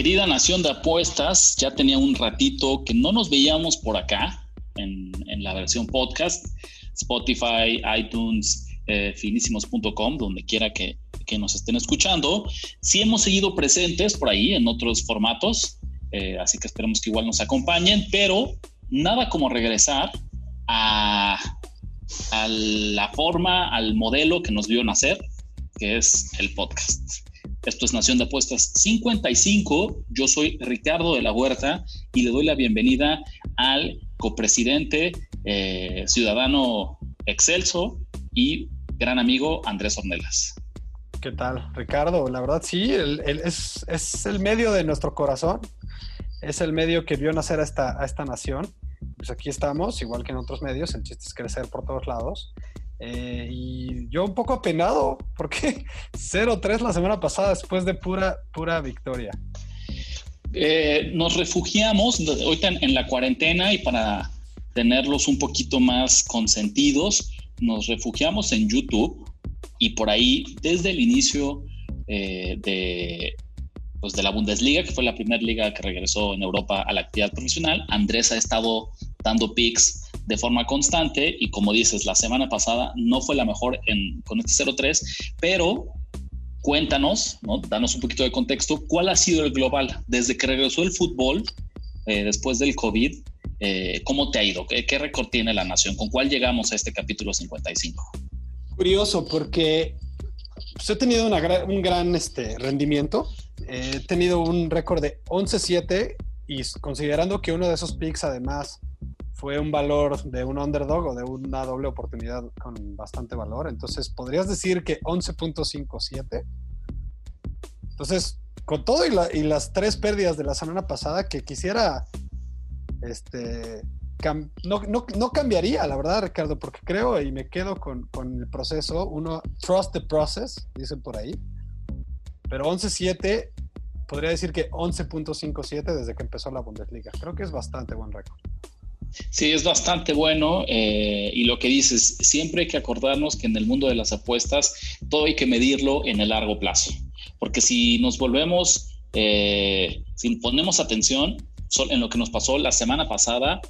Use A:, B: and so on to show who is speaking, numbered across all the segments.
A: Querida Nación de Apuestas, ya tenía un ratito que no nos veíamos por acá en, la versión podcast, Spotify, iTunes, eh, finísimos.com, donde quiera que, nos estén escuchando. Sí hemos seguido presentes por ahí en otros formatos, eh, así que esperemos que igual nos acompañen, pero nada como regresar a, a la forma, al modelo que nos vio nacer, que es el podcast. Esto es Nación de Apuestas 55. Yo soy Ricardo de la Huerta y le doy la bienvenida al copresidente, eh, ciudadano excelso y gran amigo Andrés Ornelas.
B: ¿Qué tal, Ricardo? La verdad, sí, es, es, el medio de nuestro corazón, es el medio que vio nacer a esta, a esta nación. Pues aquí estamos, igual que en otros medios, el chiste es crecer por todos lados. Eh, y yo un poco apenado, porque 0-3 la semana pasada después de pura, pura victoria.
A: Eh, nos refugiamos ahorita en, la cuarentena y para tenerlos un poquito más consentidos, nos refugiamos en YouTube y por ahí desde el inicio eh, de, pues de la Bundesliga, que fue la primera liga que regresó en Europa a la actividad profesional, Andrés ha estado dando pics de forma constante y como dices, la semana pasada no fue la mejor en, con este 0-3, pero cuéntanos, ¿no? danos un poquito de contexto, ¿cuál ha sido el global desde que regresó el fútbol eh, después del COVID? Eh, ¿Cómo te ha ido? ¿Qué, récord tiene la nación? ¿Con cuál llegamos a este capítulo 55?
B: Curioso, porque pues, he tenido un gran este, rendimiento. he tenido un récord de 11-7 y considerando que uno de esos picks además fue un valor de un underdog o de una doble oportunidad con bastante valor. Entonces, podrías decir que 11.57. Entonces, con todo y, las tres pérdidas de la semana pasada, que quisiera, este, no, cambiaría, la verdad, Ricardo, porque creo y me quedo con, con el proceso. Uno, trust the process, dicen por ahí. Pero 11.7, podría decir que 11.57 desde que empezó la Bundesliga. Creo que es bastante buen récord.
A: Sí, es bastante bueno eh, y lo que dices, siempre hay que acordarnos que en el mundo de las apuestas todo hay que medirlo en el largo plazo, porque si nos volvemos, eh, si ponemos atención en lo que nos pasó la semana pasada,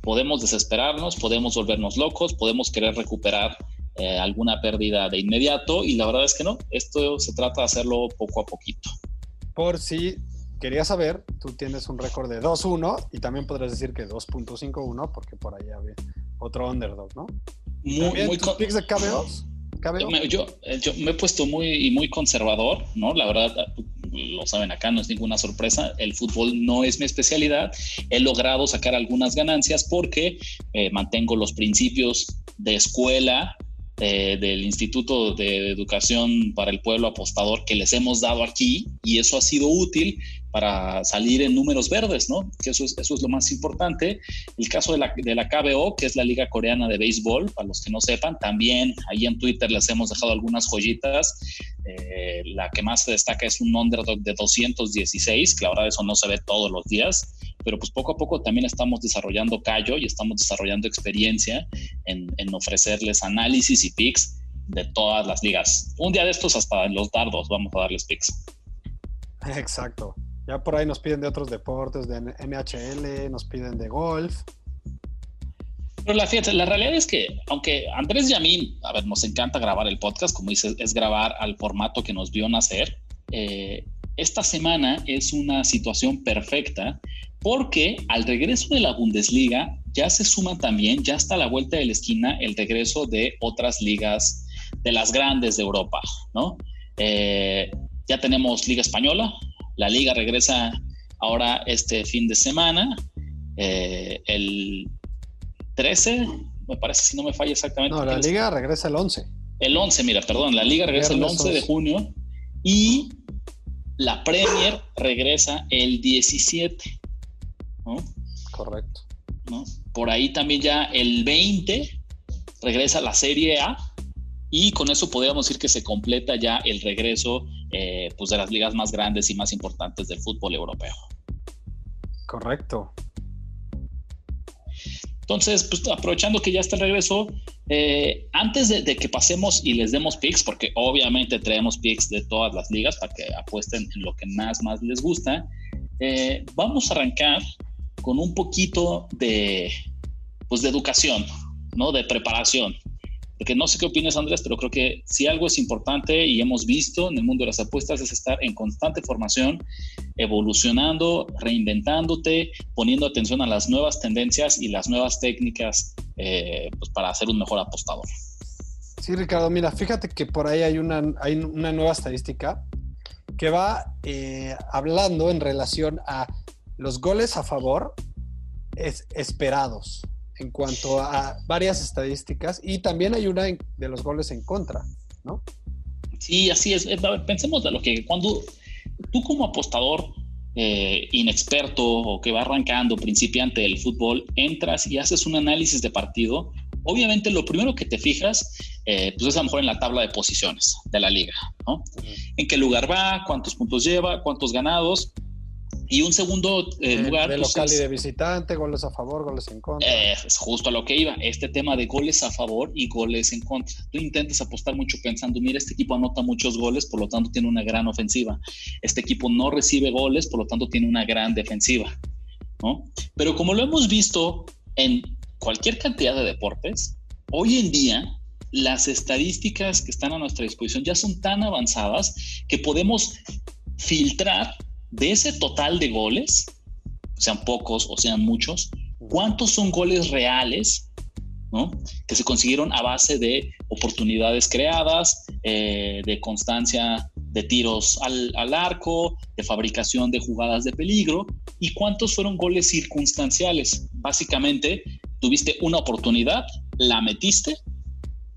A: podemos desesperarnos, podemos volvernos locos, podemos querer recuperar eh, alguna pérdida de inmediato y la verdad es que no, esto se trata de hacerlo poco a poquito.
B: Por si quería saber, tú tienes un récord de 2-1 y también podrías decir que 2.51 porque por ahí había otro underdog, ¿no?
A: Muy, muy
B: tus picks de KBOs?
A: Yo, eh, yo, me he puesto muy, muy conservador, ¿no? La verdad, lo saben acá, no es ninguna sorpresa. El fútbol no es mi especialidad. He logrado sacar algunas ganancias porque eh, mantengo los principios de escuela eh, del Instituto de Educación para el Pueblo Apostador que les hemos dado aquí y eso ha sido útil para salir en números verdes, ¿no? Que eso es, eso es lo más importante. El caso de la, de la KBO, que es la Liga Coreana de Béisbol, para los que no sepan, también ahí en Twitter les hemos dejado algunas joyitas. Eh, la que más se destaca es un underdog de 216, que la verdad eso no se ve todos los días pero pues poco a poco también estamos desarrollando callo y estamos desarrollando experiencia en, ofrecerles análisis y picks de todas las ligas. Un día de estos hasta en los dardos vamos a darles picks.
B: Exacto. Ya por ahí nos piden de otros deportes, de NHL, nos piden de golf.
A: Pero la, la realidad es que, aunque Andrés y a mí, a ver, nos encanta grabar el podcast, como dices, es grabar al formato que nos vio nacer, eh, esta semana es una situación perfecta porque al regreso de la Bundesliga ya se suma también, ya está a la vuelta de la esquina el regreso de otras ligas, de las grandes de Europa, ¿no? Eh, ya tenemos Liga Española, la liga regresa ahora este fin de semana, eh, el 13, me parece, si no me falla exactamente.
B: No, la liga regresa el 11.
A: El 11, mira, perdón, la liga regresa el 11 de junio y la Premier regresa el 17. ¿no?
B: Correcto.
A: ¿no? Por ahí también ya el 20 regresa la Serie A y con eso podríamos decir que se completa ya el regreso eh, pues de las ligas más grandes y más importantes del fútbol europeo.
B: Correcto.
A: Entonces, pues aprovechando que ya está el regreso, eh, antes de, que pasemos y les demos picks, porque obviamente traemos picks de todas las ligas para que apuesten en lo que más, más les gusta, eh, vamos a arrancar con un poquito de, pues, de educación, ¿no? De preparación. Porque no sé qué opinas, Andrés, pero creo que si algo es importante y hemos visto en el mundo de las apuestas es estar en constante formación, evolucionando, reinventándote, poniendo atención a las nuevas tendencias y las nuevas técnicas eh, pues para ser un mejor apostador.
B: Sí, Ricardo, mira, fíjate que por ahí hay una, hay una nueva estadística que va eh, hablando en relación a los goles a favor es, esperados en cuanto a varias estadísticas y también hay una de los goles en contra, ¿no?
A: Sí, así es. Pensemos de lo que cuando tú como apostador eh, inexperto o que va arrancando, principiante del fútbol, entras y haces un análisis de partido, obviamente lo primero que te fijas, eh, pues es a lo mejor en la tabla de posiciones de la liga, ¿no? En qué lugar va, cuántos puntos lleva, cuántos ganados, y un segundo eh, lugar.
B: De pues, local y de visitante, goles a favor, goles en contra.
A: Eh, es justo a lo que iba. Este tema de goles a favor y goles en contra. Tú intentas apostar mucho pensando, mira, este equipo anota muchos goles, por lo tanto tiene una gran ofensiva. Este equipo no recibe goles, por lo tanto tiene una gran defensiva. ¿no? Pero como lo hemos visto en cualquier cantidad de deportes, hoy en día las estadísticas que están a nuestra disposición ya son tan avanzadas que podemos filtrar de ese total de goles, sean pocos o sean muchos, ¿cuántos son goles reales ¿no? que se consiguieron a base de oportunidades creadas, eh, de constancia de tiros al, al, arco, de fabricación de jugadas de peligro, y cuántos fueron goles circunstanciales. Básicamente, tuviste una oportunidad, la metiste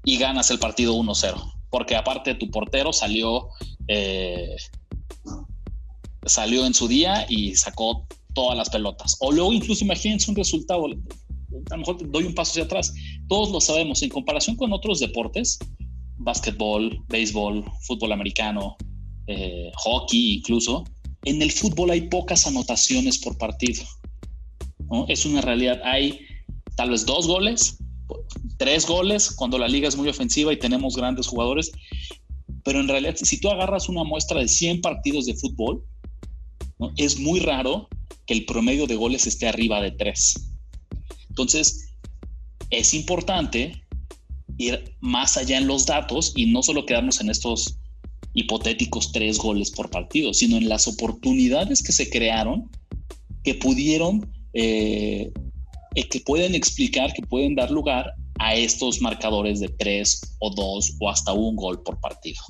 A: y ganas el partido 1-0, porque aparte tu portero salió eh, salió en su día y sacó todas las pelotas. O luego incluso imagínense un resultado, a lo mejor doy un paso hacia atrás. Todos lo sabemos, en comparación con otros deportes, básquetbol, béisbol, fútbol americano, eh, hockey incluso, en el fútbol hay pocas anotaciones por partido. Es una realidad, hay tal vez dos goles, tres goles cuando la liga es muy ofensiva y tenemos grandes jugadores, pero en realidad si tú agarras una muestra de 100 partidos de fútbol, es muy raro que el promedio de goles esté arriba de tres. Entonces, es importante ir más allá en los datos y no solo quedarnos en estos hipotéticos tres goles por partido, sino en las oportunidades que se crearon que pudieron, eh, que pueden explicar, que pueden dar lugar a estos marcadores de tres o dos o hasta un gol por partido.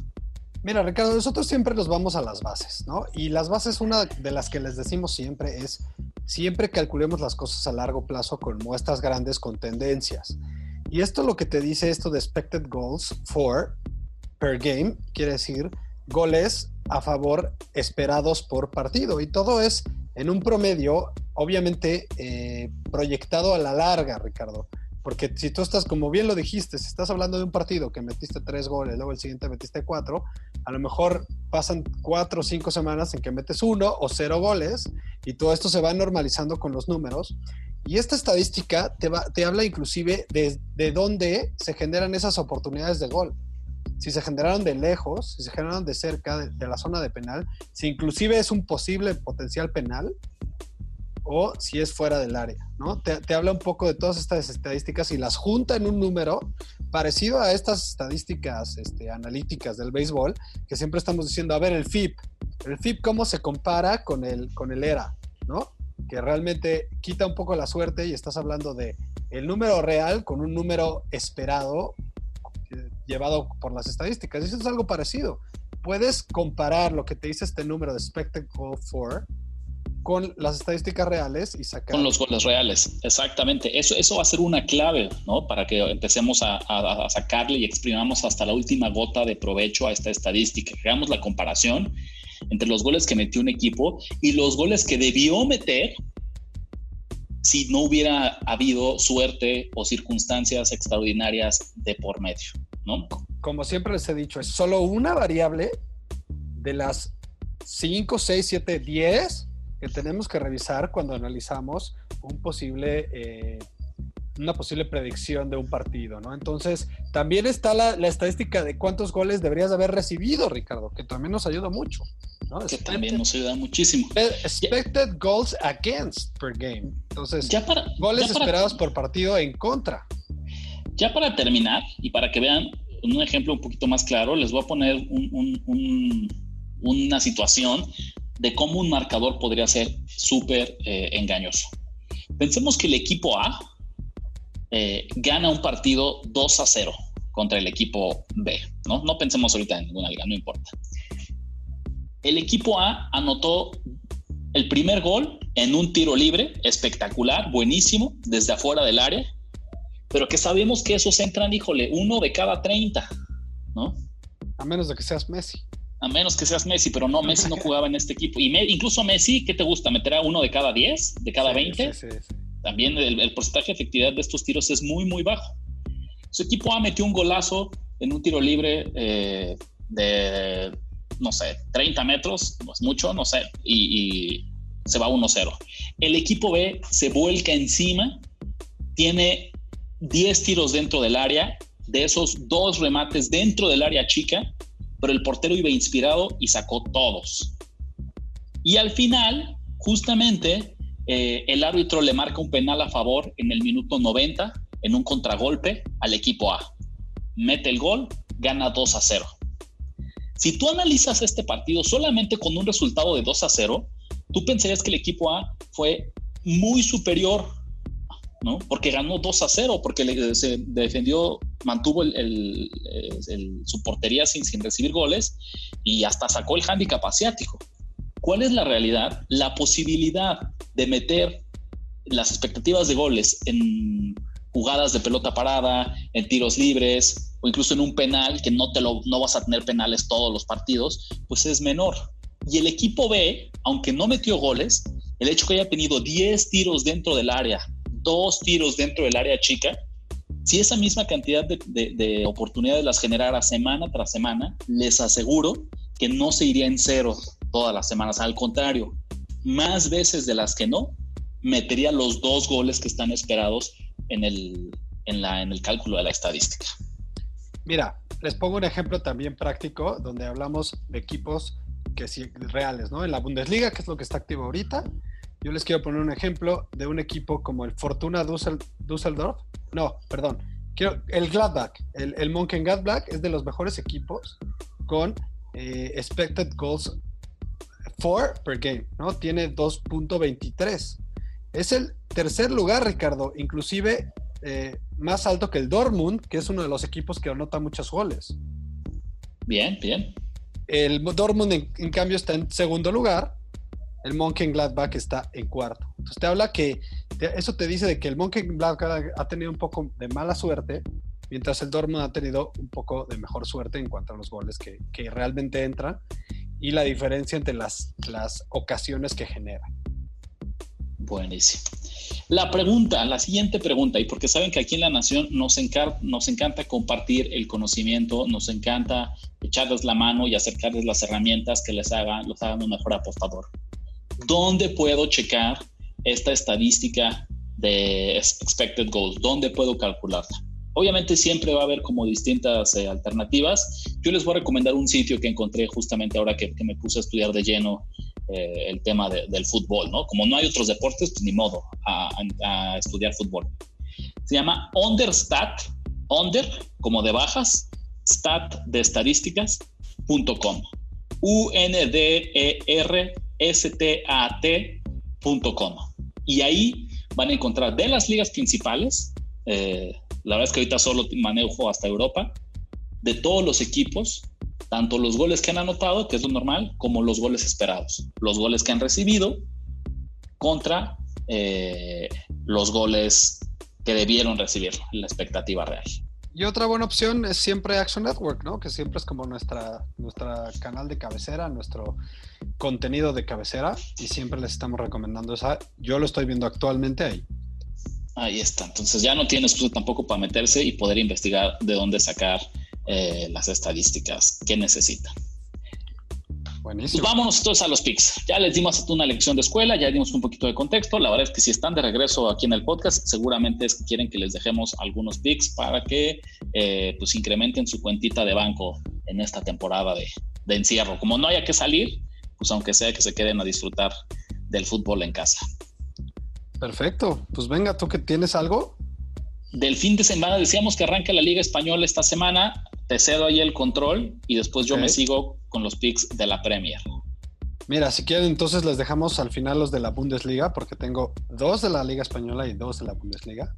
B: Mira, Ricardo, nosotros siempre nos vamos a las bases, ¿no? Y las bases, una de las que les decimos siempre es, siempre calculemos las cosas a largo plazo con muestras grandes, con tendencias. Y esto lo que te dice esto de expected goals for per game, quiere decir goles a favor esperados por partido. Y todo es en un promedio, obviamente, eh, proyectado a la larga, Ricardo. Porque si tú estás, como bien lo dijiste, si estás hablando de un partido que metiste tres goles, luego el siguiente metiste cuatro, a lo mejor pasan cuatro o cinco semanas en que metes uno o cero goles y todo esto se va normalizando con los números. Y esta estadística te, te habla inclusive de, de dónde se generan esas oportunidades de gol. Si se generaron de lejos, si se generaron de cerca de la zona de penal, si inclusive es un posible potencial penal, o si es fuera del área, ¿no? Te, habla un poco de todas estas estadísticas y las junta en un número parecido a estas estadísticas este, analíticas del béisbol, que siempre estamos diciendo, a ver, el FIP, el FIP cómo se compara con el, con el ERA, ¿no? Que realmente quita un poco la suerte y estás hablando de el número real con un número esperado eh, llevado por las estadísticas. Eso es algo parecido. Puedes comparar lo que te dice este número de Spectacle 4 con las estadísticas reales y sacar.
A: Con los goles reales, exactamente. Eso, eso va a ser una clave, ¿no? Para que empecemos a, a, sacarle y exprimamos hasta la última gota de provecho a esta estadística. Hagamos la comparación entre los goles que metió un equipo y los goles que debió meter si no hubiera habido suerte o circunstancias extraordinarias de por medio, ¿no?
B: Como siempre les he dicho, es solo una variable de las 5, 6, 7, 10 que tenemos que revisar cuando analizamos un posible, eh, una posible predicción de un partido, ¿no? Entonces, también está la, estadística de cuántos goles deberías haber recibido, Ricardo, que también nos ayuda mucho, ¿no?
A: Que también nos ayuda muchísimo.
B: Expected goals against per game. Entonces, ya para, goles esperados por partido en contra.
A: Ya para terminar, y para que vean un ejemplo un poquito más claro, les voy a poner una situación de cómo un marcador podría ser súper eh, engañoso. Pensemos que el equipo A eh, gana un partido 2 a 0 contra el equipo B, ¿no? No pensemos ahorita en ninguna liga, no importa. El equipo A anotó el primer gol en un tiro libre, espectacular, buenísimo, desde afuera del área, pero que sabemos que esos entran, híjole, uno de cada 30, ¿no?
B: A menos de que seas Messi
A: a menos que seas Messi, pero no, Messi no jugaba en este equipo. Y incluso Messi, ¿qué te gusta? ¿Meterá uno de cada 10? ¿De cada 20? Sí, sí, También el, porcentaje de efectividad de estos tiros es muy, muy bajo. Su equipo A metió un golazo en un tiro libre eh, de, no sé, 30 metros, no es mucho, no sé, y, y se va 1-0. El equipo B se vuelca encima, tiene 10 tiros dentro del área, de esos dos remates dentro del área chica, pero el portero iba inspirado y sacó todos. Y al final, justamente, eh, el árbitro le marca un penal a favor en el minuto 90 en un contragolpe al equipo A. Mete el gol, gana 2 a 0. Si tú analizas este partido solamente con un resultado de 2 a 0, tú pensarías que el equipo A fue muy superior ¿no? Porque ganó 2 a 0, porque se defendió, mantuvo el, su portería sin, recibir goles y hasta sacó el hándicap asiático. ¿Cuál es la realidad? La posibilidad de meter las expectativas de goles en jugadas de pelota parada, en tiros libres o incluso en un penal, que no, te lo, no vas a tener penales todos los partidos, pues es menor. Y el equipo B, aunque no metió goles, el hecho que haya tenido 10 tiros dentro del área dos tiros dentro del área chica, si esa misma cantidad de, oportunidades las generara semana tras semana, les aseguro que no se iría en cero todas las semanas. Al contrario, más veces de las que no, metería los dos goles que están esperados en el, en la, en el cálculo de la estadística.
B: Mira, les pongo un ejemplo también práctico donde hablamos de equipos que reales, ¿no? En la Bundesliga, que es lo que está activo ahorita, yo les quiero poner un ejemplo de un equipo como el Fortuna Düsseldorf. No, perdón. Quiero, el Gladbach, el, el Gladbach es de los mejores equipos con eh, expected goals for per game, ¿no? Tiene 2.23. Es el tercer lugar, Ricardo, inclusive eh, más alto que el Dortmund, que es uno de los equipos que anota muchos goles.
A: Bien, bien.
B: El Dortmund, en cambio, está en segundo lugar el Gladbach está en cuarto. Entonces te habla que eso te dice de que el Gladbach ha tenido un poco de mala suerte, mientras el Dortmund ha tenido un poco de mejor suerte en cuanto a los goles que, realmente entran y la diferencia entre las, las ocasiones que genera.
A: Buenísimo. La pregunta, la siguiente pregunta, y porque saben que aquí en La Nación nos, nos encanta compartir el conocimiento, nos encanta echarles la mano y acercarles las herramientas que les hagan, los hagan un mejor apostador. ¿Dónde puedo checar esta estadística de expected goals? ¿Dónde puedo calcularla? Obviamente siempre va a haber como distintas eh, alternativas. Yo les voy a recomendar un sitio que encontré justamente ahora que, me puse a estudiar de lleno eh, el tema del fútbol, ¿no? Como no hay otros deportes, pues ni modo a, a estudiar fútbol. Se llama Understat, Under como de bajas, stat de estadísticas.com. U-N-D-E-R stat.com. Y ahí van a encontrar de las ligas principales, eh, la verdad es que ahorita solo manejo hasta Europa, de todos los equipos, tanto los goles que han anotado, que es lo normal, como los goles esperados, los goles que han recibido contra eh, los goles que debieron recibir la expectativa real.
B: Y otra buena opción es siempre Action Network, ¿no? Que siempre es como nuestra, nuestra canal de cabecera, nuestro contenido de cabecera y siempre les estamos recomendando esa. Yo lo estoy viendo actualmente ahí.
A: Ahí está. Entonces ya no tiene excusa tampoco para meterse y poder investigar de dónde sacar eh, las estadísticas que necesitan.
B: Buenísimo.
A: Pues vámonos entonces a los picks. Ya les dimos una lección de escuela, ya dimos un poquito de contexto. La verdad es que si están de regreso aquí en el podcast, seguramente es que quieren que les dejemos algunos picks para que eh, pues incrementen su cuentita de banco en esta temporada de, de encierro. Como no haya que salir, pues aunque sea que se queden a disfrutar del fútbol en casa.
B: Perfecto. Pues venga, ¿tú que tienes algo?
A: Del fin de semana, decíamos que arranca la Liga Española esta semana. Te cedo ahí el control y después yo me sigo con los picks de la Premier.
B: Mira, si quieren, entonces les dejamos al final los de la Bundesliga, porque tengo dos de la Liga Española y dos de la Bundesliga.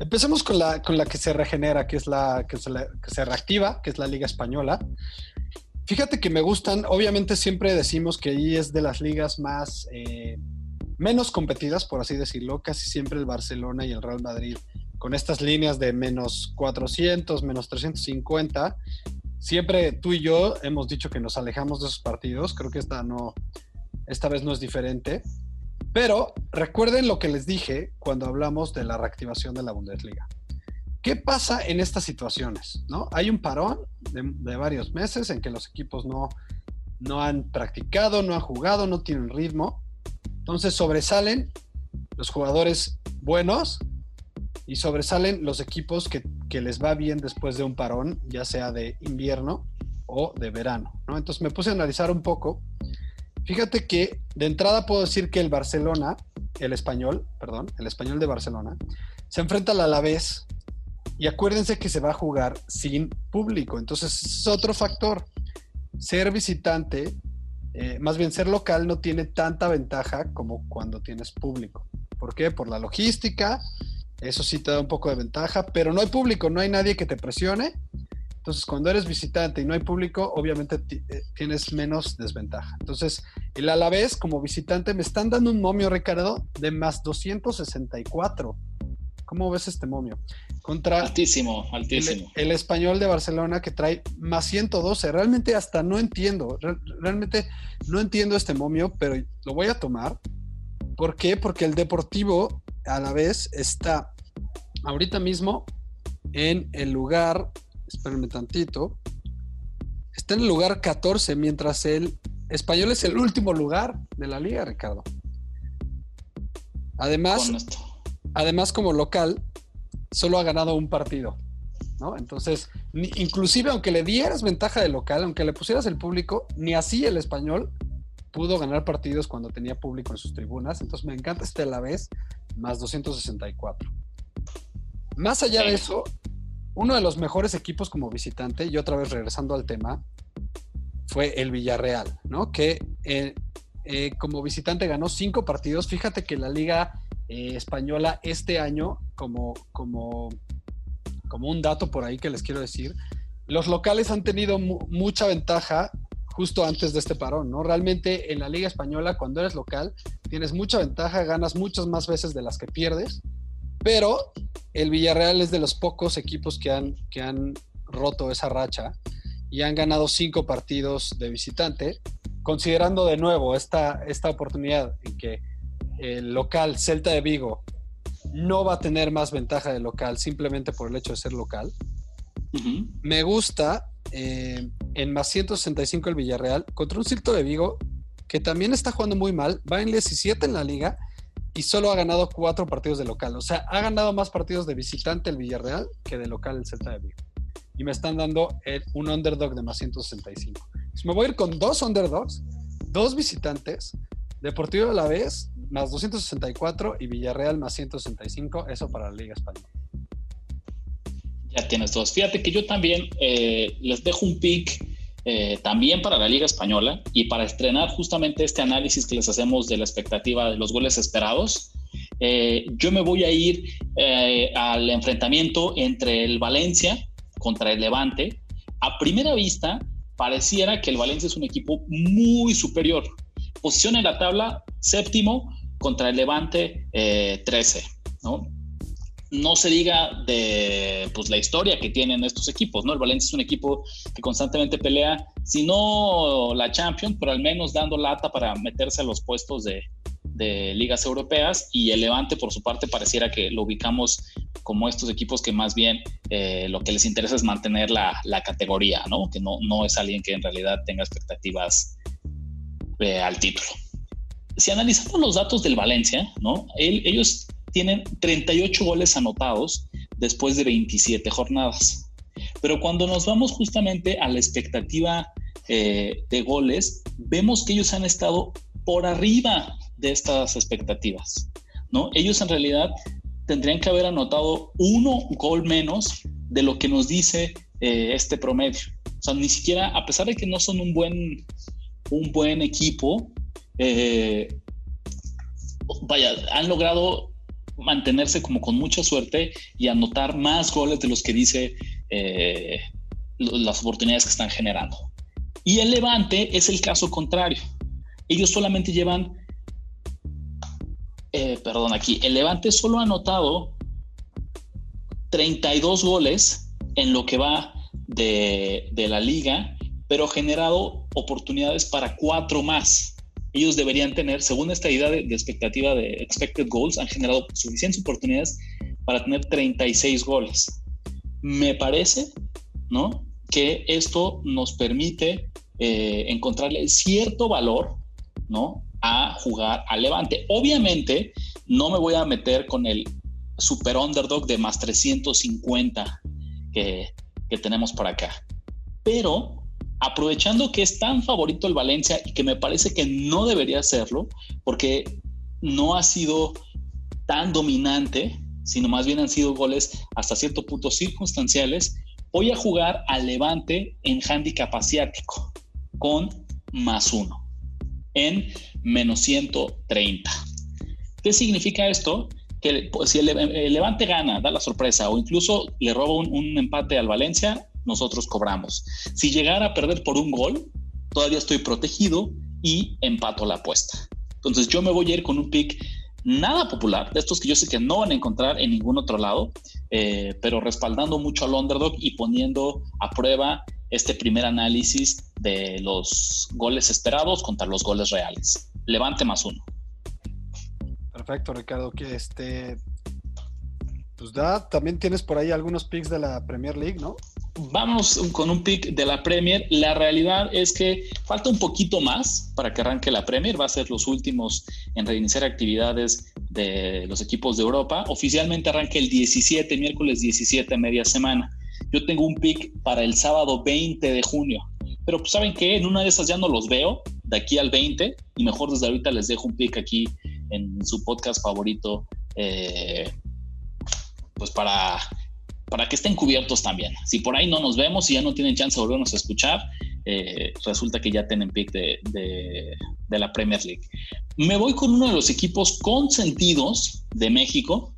B: Empecemos con la, con la que se regenera, que es la que se, la- que se reactiva, que es la Liga Española. Fíjate que me gustan, obviamente siempre decimos que ahí es de las ligas más, eh, menos competidas, por así decirlo. Casi siempre el Barcelona y el Real Madrid, con estas líneas de menos 400, menos 350, siempre tú y yo hemos dicho que nos alejamos de esos partidos. Creo que esta no, esta vez no es diferente. Pero recuerden lo que les dije cuando hablamos de la reactivación de la Bundesliga. ¿Qué pasa en estas situaciones? ¿no? Hay un parón de, varios meses en que los equipos no, no han practicado, no han jugado, no tienen ritmo. Entonces sobresalen los jugadores buenos y sobresalen los equipos que, que les va bien después de un parón, ya sea de invierno o de verano. ¿no? Entonces me puse a analizar un poco. Fíjate que de entrada puedo decir que el Barcelona, el español, perdón, el español de Barcelona, se enfrenta al Alavés y acuérdense que se va a jugar sin público. Entonces es otro factor. Ser visitante, eh, más bien ser local, no tiene tanta ventaja como cuando tienes público. ¿Por qué? Por la logística, eso sí te da un poco de ventaja, pero no hay público, no hay nadie que te presione. Entonces, cuando eres visitante y no hay público, obviamente eh, tienes menos desventaja. Entonces, el Alavés como visitante me están dando un momio, Ricardo, de más 264. ¿Cómo ves este momio? Contra
A: Altísimo,
B: el,
A: altísimo.
B: el español de Barcelona que trae más 112. Realmente hasta no entiendo, re- realmente no entiendo este momio, pero lo voy a tomar. ¿Por qué? Porque el Deportivo a la vez está ahorita mismo en el lugar, espérenme tantito, está en el lugar 14, mientras el español es el último lugar de la liga, Ricardo. Además, además como local, solo ha ganado un partido, ¿no? Entonces, ni- inclusive aunque le dieras ventaja de local, aunque le pusieras el público, ni así el español pudo ganar partidos cuando tenía público en sus tribunas. Entonces, me encanta este a la vez, más 264. Más allá de eso, uno de los mejores equipos como visitante, y otra vez regresando al tema, fue el Villarreal, ¿no? Que eh, eh, como visitante ganó cinco partidos. Fíjate que la liga eh, española este año, como, como, como un dato por ahí que les quiero decir, los locales han tenido mu- mucha ventaja justo antes de este parón, ¿no? Realmente en la liga española, cuando eres local, tienes mucha ventaja, ganas muchas más veces de las que pierdes, pero el Villarreal es de los pocos equipos que han, que han roto esa racha y han ganado cinco partidos de visitante, considerando de nuevo esta, esta oportunidad en que el local Celta de Vigo no va a tener más ventaja de local simplemente por el hecho de ser local. Me gusta eh, en más 165 el Villarreal contra un Celta de Vigo que también está jugando muy mal, va en 17 en la liga y solo ha ganado cuatro partidos de local. O sea, ha ganado más partidos de visitante el Villarreal que de local el Celta de Vigo. Y me están dando el- un underdog de más 165. Pues me voy a ir con dos underdogs, dos visitantes, Deportivo a la vez, más 264 y Villarreal más 165, eso para la Liga Española.
A: Ya tienes dos. Fíjate que yo también eh, les dejo un pick eh, también para la Liga Española y para estrenar justamente este análisis que les hacemos de la expectativa de los goles esperados. eh, yo me voy a ir eh, al enfrentamiento entre el Valencia contra el Levante. A primera vista, pareciera que el Valencia es un equipo muy superior. Posición en la tabla, séptimo, contra el Levante 13, eh, ¿no? No se diga de pues, la historia que tienen estos equipos, ¿no? El Valencia es un equipo que constantemente pelea, si no la Champions, pero al menos dando lata para meterse a los puestos de, de ligas europeas y el Levante por su parte pareciera que lo ubicamos como estos equipos que más bien eh, lo que les interesa es mantener la, categoría, ¿no? Que no, no es alguien que en realidad tenga expectativas eh, al título. Si analizamos los datos del Valencia, ¿no? ellos tienen 38 goles anotados después de 27 jornadas. Pero cuando nos vamos justamente a la expectativa eh, de goles, vemos que ellos han estado por arriba de estas expectativas, ¿no? Ellos en realidad tendrían que haber anotado uno gol menos de lo que nos dice eh, este promedio. O sea, ni siquiera, a pesar de que no son un buen, un buen equipo, eh, vaya, han logrado mantenerse como con mucha suerte y anotar más goles de los que dice eh, las oportunidades que están generando. Y el Levante es el caso contrario. Ellos solamente llevan eh, perdón, aquí, el Levante solo ha anotado 32 goles en lo que va de, la liga, pero ha generado oportunidades para cuatro más. Ellos deberían tener, según esta idea de, de expectativa de expected goals, han generado suficientes oportunidades para tener 36 goles. Me parece, ¿no? Que esto nos permite eh, encontrarle cierto valor, ¿no? a jugar al Levante. Obviamente, no me voy a meter con el super underdog de más 350 que, que tenemos por acá. Pero aprovechando que es tan favorito el Valencia y que me parece que no debería serlo, porque no ha sido tan dominante, sino más bien han sido goles hasta cierto punto circunstanciales, voy a jugar al Levante en handicap asiático con más uno en menos 130. ¿Qué significa esto? Que pues, si el, Levante gana, da la sorpresa, o incluso le roba un, empate al Valencia, nosotros cobramos. Si llegara a perder por un gol, todavía estoy protegido y empato la apuesta. Entonces yo me voy a ir con un pick nada popular, de estos que yo sé que no van a encontrar en ningún otro lado, eh, pero respaldando mucho al underdog y poniendo a prueba este primer análisis de los goles esperados contra los goles reales. Levante más uno.
B: Perfecto, Ricardo. Que este, pues da, también tienes por ahí algunos picks de la Premier League, ¿no?
A: Vamos con un pick de la Premier. La realidad es que falta un poquito más para que arranque la Premier. Va a ser los últimos en reiniciar actividades de los equipos de Europa. Oficialmente arranca el 17, miércoles 17, media semana. Yo tengo un pick para el sábado 20 de junio. Pero pues saben que en una de esas ya no los veo de aquí al 20 y mejor desde ahorita les dejo un pick aquí en su podcast favorito eh, pues para, para que estén cubiertos también. Si por ahí no nos vemos y ya no tienen chance de volvernos a escuchar, eh, resulta que ya tienen pick de, de, la Premier League. Me voy con uno de los equipos consentidos de México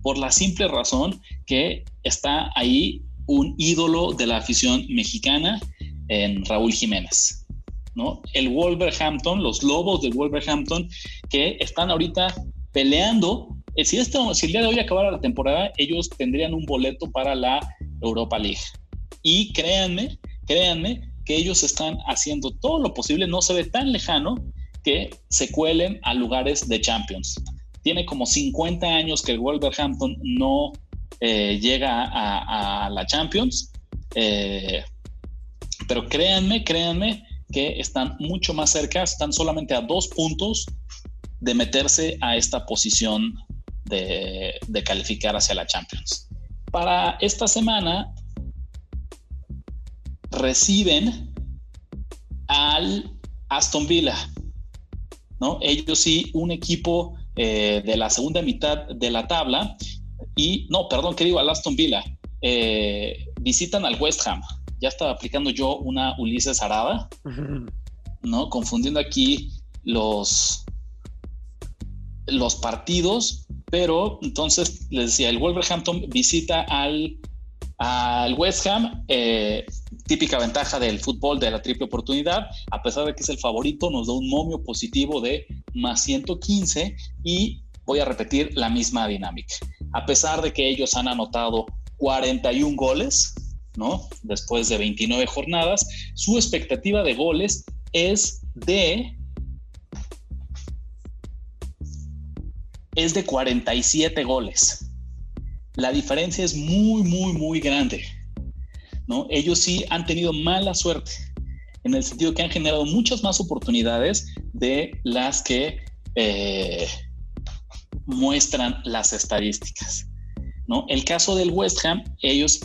A: por la simple razón que está ahí un ídolo de la afición mexicana en Raúl Jiménez. ¿no? El Wolverhampton, los Lobos de Wolverhampton, que están ahorita peleando. Eh, si, esto, si el día de hoy acabara la temporada, ellos tendrían un boleto para la Europa League. Y créanme, créanme que ellos están haciendo todo lo posible, no se ve tan lejano que se cuelen a lugares de Champions. Tiene como 50 años que el Wolverhampton no eh, llega a, la Champions. Eh, pero créanme, créanme que están mucho más cerca, están solamente a dos puntos de meterse a esta posición de, de calificar hacia la Champions. Para esta semana reciben al Aston Villa, ¿no? Ellos sí, un equipo eh, de la segunda mitad de la tabla y, no, perdón, ¿qué digo? Al Aston Villa. Eh, visitan al West Ham. Ya estaba aplicando yo una Ulises Arada, ¿no? Confundiendo aquí los, los partidos, pero entonces les decía, el Wolverhampton visita al, al West Ham, eh, típica ventaja del fútbol de la triple oportunidad, a pesar de que es el favorito, nos da un momio positivo de más 115 y voy a repetir la misma dinámica. A pesar de que ellos han anotado 41 goles, ¿no? Después de 29 jornadas, su expectativa de goles es de es de 47 goles. La diferencia es muy, muy, muy grande. ¿no? Ellos sí han tenido mala suerte, en el sentido que han generado muchas más oportunidades de las que eh, muestran las estadísticas. ¿no? El caso del West Ham, ellos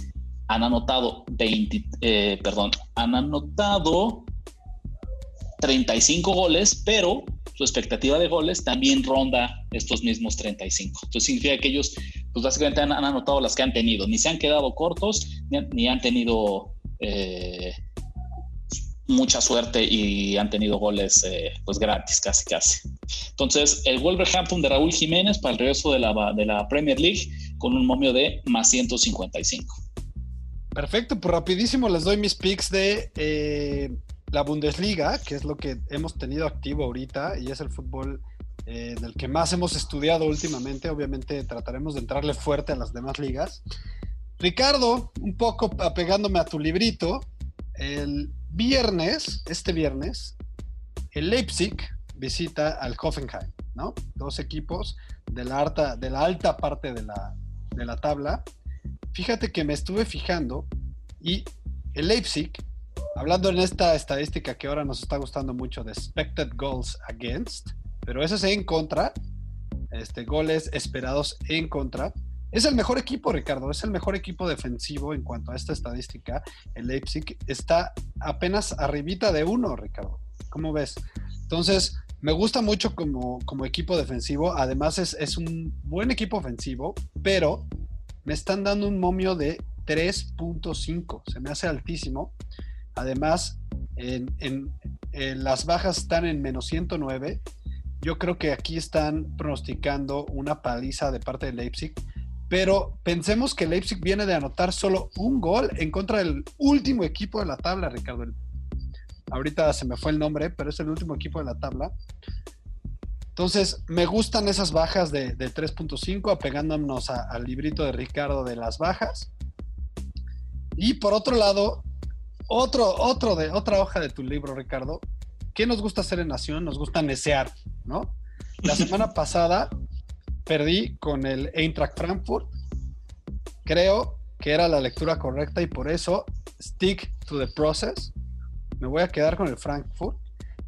A: han anotado 20, eh, perdón, han anotado 35 goles, pero su expectativa de goles también ronda estos mismos 35. Entonces significa que ellos, pues básicamente han, anotado las que han tenido, ni se han quedado cortos, ni, han tenido eh, mucha suerte y han tenido goles eh, pues gratis, casi casi. Entonces, el Wolverhampton de Raúl Jiménez para el regreso de la, de la Premier League con un momio de más 155.
B: Perfecto, pues rapidísimo les doy mis picks de eh, la Bundesliga, que es lo que hemos tenido activo ahorita y es el fútbol eh, del que más hemos estudiado últimamente. Obviamente trataremos de entrarle fuerte a las demás ligas. Ricardo, un poco apegándome a tu librito, el viernes, este viernes, el Leipzig visita al Hoffenheim, ¿no? Dos equipos de la alta, de la alta parte de la, de la tabla. Fíjate que me estuve fijando y el Leipzig hablando en esta estadística que ahora nos está gustando mucho de expected goals against, pero ese es en contra, este, goles esperados en contra. Es el mejor equipo, Ricardo, es el mejor equipo defensivo en cuanto a esta estadística. El Leipzig está apenas arribita de uno, Ricardo. ¿Cómo ves? Entonces, me gusta mucho como, como equipo defensivo. Además, es, es un buen equipo ofensivo, pero me están dando un momio de 3.5. Se me hace altísimo. Además, las bajas están en menos 109. Yo creo que aquí están pronosticando una paliza de parte de Leipzig. Pero pensemos que Leipzig viene de anotar solo un gol en contra del último equipo de la tabla, Ricardo. Ahorita se me fue el nombre, pero es el último equipo de la tabla. Entonces, me gustan esas bajas de, 3.5, apegándonos al librito de Ricardo de las bajas. Y por otro lado, otro, otro de, otra hoja de tu libro, Ricardo. ¿Qué nos gusta hacer en Nación? Nos gusta necear, ¿no? La semana pasada perdí con el Eintracht Frankfurt. Creo que era la lectura correcta y por eso stick to the process. Me voy a quedar con el Frankfurt.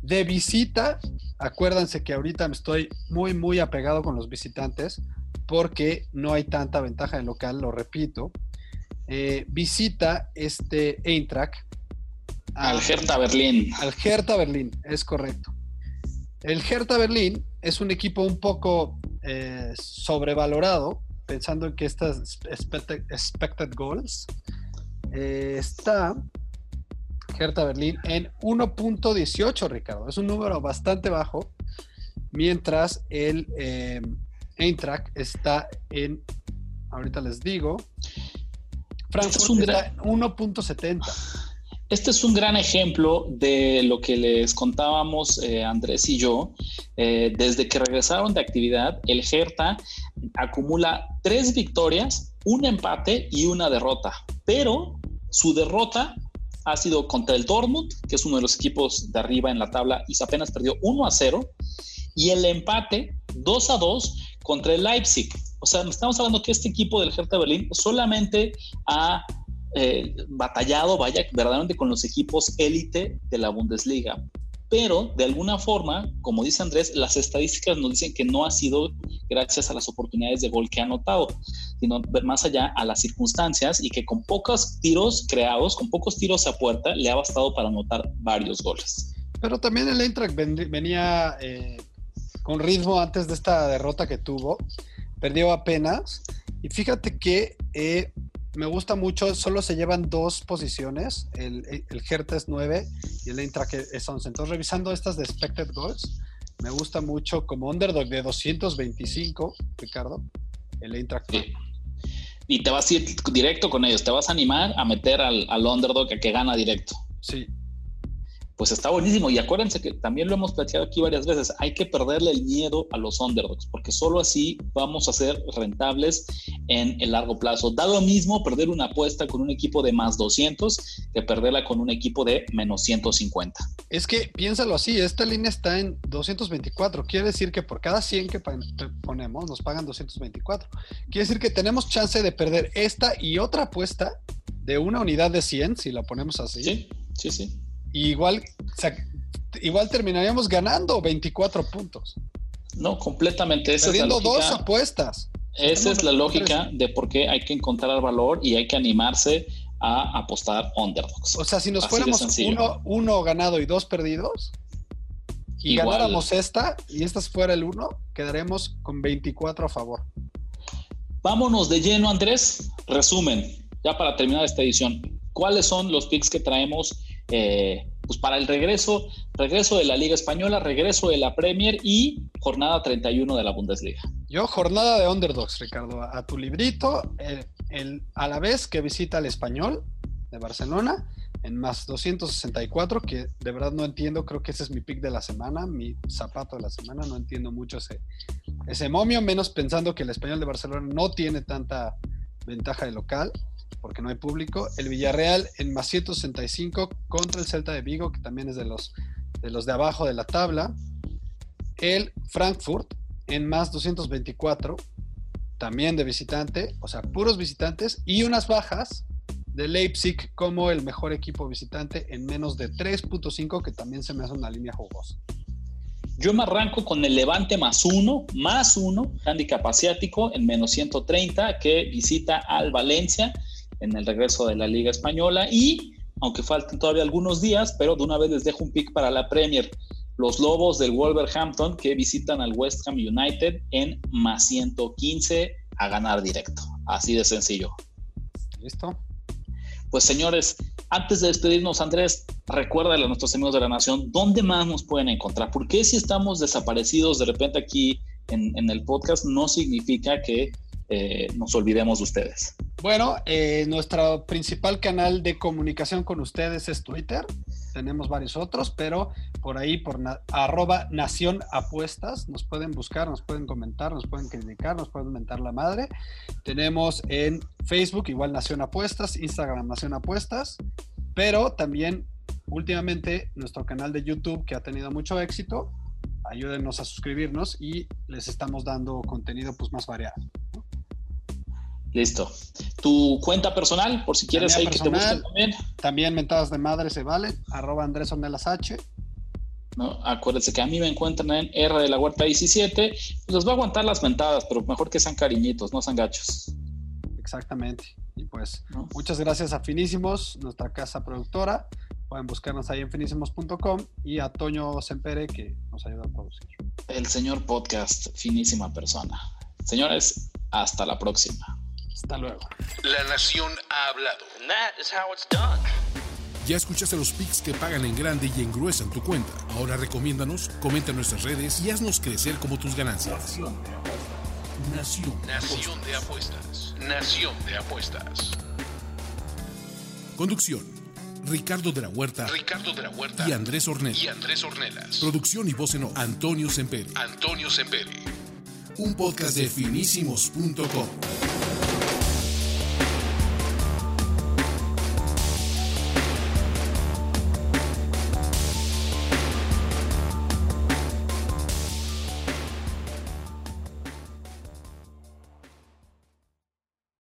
B: De visita, acuérdense que ahorita me estoy muy, muy apegado con los visitantes porque no hay tanta ventaja en local, lo repito. Eh, visita este Eintracht.
A: Al Hertha Berlín.
B: Al Hertha Berlín, es correcto. El Hertha Berlín es un equipo un poco eh, sobrevalorado, pensando en que estas expected, goals eh, está Hertha Berlín en 1.18, Ricardo. Es un número bastante bajo, mientras el Eintracht está en, ahorita les digo,
A: este es un 1.70. Este es un gran ejemplo de lo que les contábamos eh, Andrés y yo. Eh, desde que regresaron de actividad, el Hertha acumula tres victorias, un empate y una derrota. Pero su derrota ha sido contra el Dortmund, que es uno de los equipos de arriba en la tabla, y se apenas perdió 1 a 0. Y el empate 2 a 2 contra el Leipzig, o sea, estamos hablando que este equipo del Hertha Berlín solamente ha eh, batallado, vaya, verdaderamente con los equipos élite de la Bundesliga. Pero de alguna forma, como dice Andrés, las estadísticas nos dicen que no ha sido gracias a las oportunidades de gol que ha anotado, sino más allá a las circunstancias y que con pocos tiros creados, con pocos tiros a puerta, le ha bastado para anotar varios goles.
B: Pero también el Eintracht venía eh, con ritmo antes de esta derrota que tuvo perdió apenas. Y fíjate que eh, me gusta mucho, solo se llevan dos posiciones, el, el Hertha es 9 y el Eintracht es 11. Entonces, revisando estas de expected goals, me gusta mucho como underdog de 225, Ricardo, el Eintracht.
A: Y te vas a ir directo con ellos, te vas a animar a meter al, al underdog a que gana directo.
B: Sí.
A: Pues está buenísimo. Y acuérdense que también lo hemos platicado aquí varias veces, hay que perderle el miedo a los underdogs, porque solo así vamos a ser rentables en el largo plazo. Da lo mismo perder una apuesta con un equipo de más 200 que perderla con un equipo de menos 150.
B: Es que piénsalo así, esta línea está en 224, quiere decir que por cada 100 que ponemos nos pagan 224. Quiere decir que tenemos chance de perder esta y otra apuesta de una unidad de 100, si la ponemos así.
A: Sí, sí, sí
B: igual, igual terminaríamos ganando 24 puntos.
A: No, completamente. Esa
B: Perdiendo dos apuestas.
A: Esa es la lógica de por qué hay que encontrar valor y hay que animarse a apostar underdogs.
B: O sea, si nos fuéramos uno, ganado y dos perdidos y ganáramos esta y esta fuera el uno, quedaremos con 24 a favor.
A: Vámonos de lleno, Andrés. Resumen, ya para terminar esta edición. ¿Cuáles son los picks que traemos eh, pues para el regreso, regreso de la Liga Española, regreso de la Premier y jornada 31 de la Bundesliga.
B: Yo, jornada de underdogs, Ricardo, a, tu librito, el, a la vez que visita el español de Barcelona en más 264, que de verdad no entiendo, creo que ese es mi pick de la semana, mi zapato de la semana, no entiendo mucho ese, ese momio, menos pensando que el español de Barcelona no tiene tanta ventaja de local porque no hay público. El Villarreal en más 165 contra el Celta de Vigo, que también es de los de, los de abajo de la tabla. El Frankfurt en más 224, también de visitante, o sea, puros visitantes, y unas bajas de Leipzig como el mejor equipo visitante en menos de 3.5, que también se me hace una línea jugosa.
A: Yo me arranco con el Levante más uno, más uno, handicap asiático en menos 130, que visita al Valencia en el regreso de la Liga Española y, aunque falten todavía algunos días, pero de una vez les dejo un pick para la Premier. Los Lobos del Wolverhampton que visitan al West Ham United en más 115 a ganar directo. Así de sencillo.
B: ¿Listo?
A: Pues señores, antes de despedirnos, Andrés, recuérdale a nuestros amigos de la Nación dónde más nos pueden encontrar. Porque si estamos desaparecidos de repente aquí en, en el podcast, no significa que eh, nos olvidemos de ustedes.
B: Bueno, eh, nuestro principal canal de comunicación con ustedes es Twitter. Tenemos varios otros, pero por ahí, por arroba Nación Apuestas, nos pueden buscar, nos pueden comentar, nos pueden criticar, nos pueden mentar la madre. Tenemos en Facebook igual Nación Apuestas, Instagram Nación Apuestas, pero también últimamente nuestro canal de YouTube que ha tenido mucho éxito. Ayúdenos a suscribirnos y les estamos dando contenido pues más variado.
A: Listo. Tu cuenta personal, por si quieres ahí que te busquen también.
B: También mentadas de madre se vale, arroba Andrés Ornelas H.
A: ¿no? Acuérdense que a mí me encuentran en R de la Huerta 17. Les voy a aguantar las mentadas, pero mejor que sean cariñitos, no sean gachos.
B: Exactamente. Y pues muchas gracias a Finísimos, nuestra casa productora. Pueden buscarnos ahí en finísimos.com y a Toño Sempere que nos ayuda a producir.
A: El señor podcast, finísima persona. Señores, hasta la próxima.
B: Hasta luego.
C: La nación ha hablado.
D: Ya escuchaste los pics que pagan en grande y engruesan tu cuenta. Ahora recomiéndanos, comenta en nuestras redes y haznos crecer como tus ganancias.
C: Nación. Nación de apuestas. Nación de apuestas.
D: Conducción. Ricardo de la Huerta.
C: Ricardo de la Huerta.
D: Y Andrés Ornelas.
C: Y Andrés Ornelas.
D: Producción y voz en Antonio Semperi.
C: Antonio Semperi.
D: Un podcast de finísimos.com.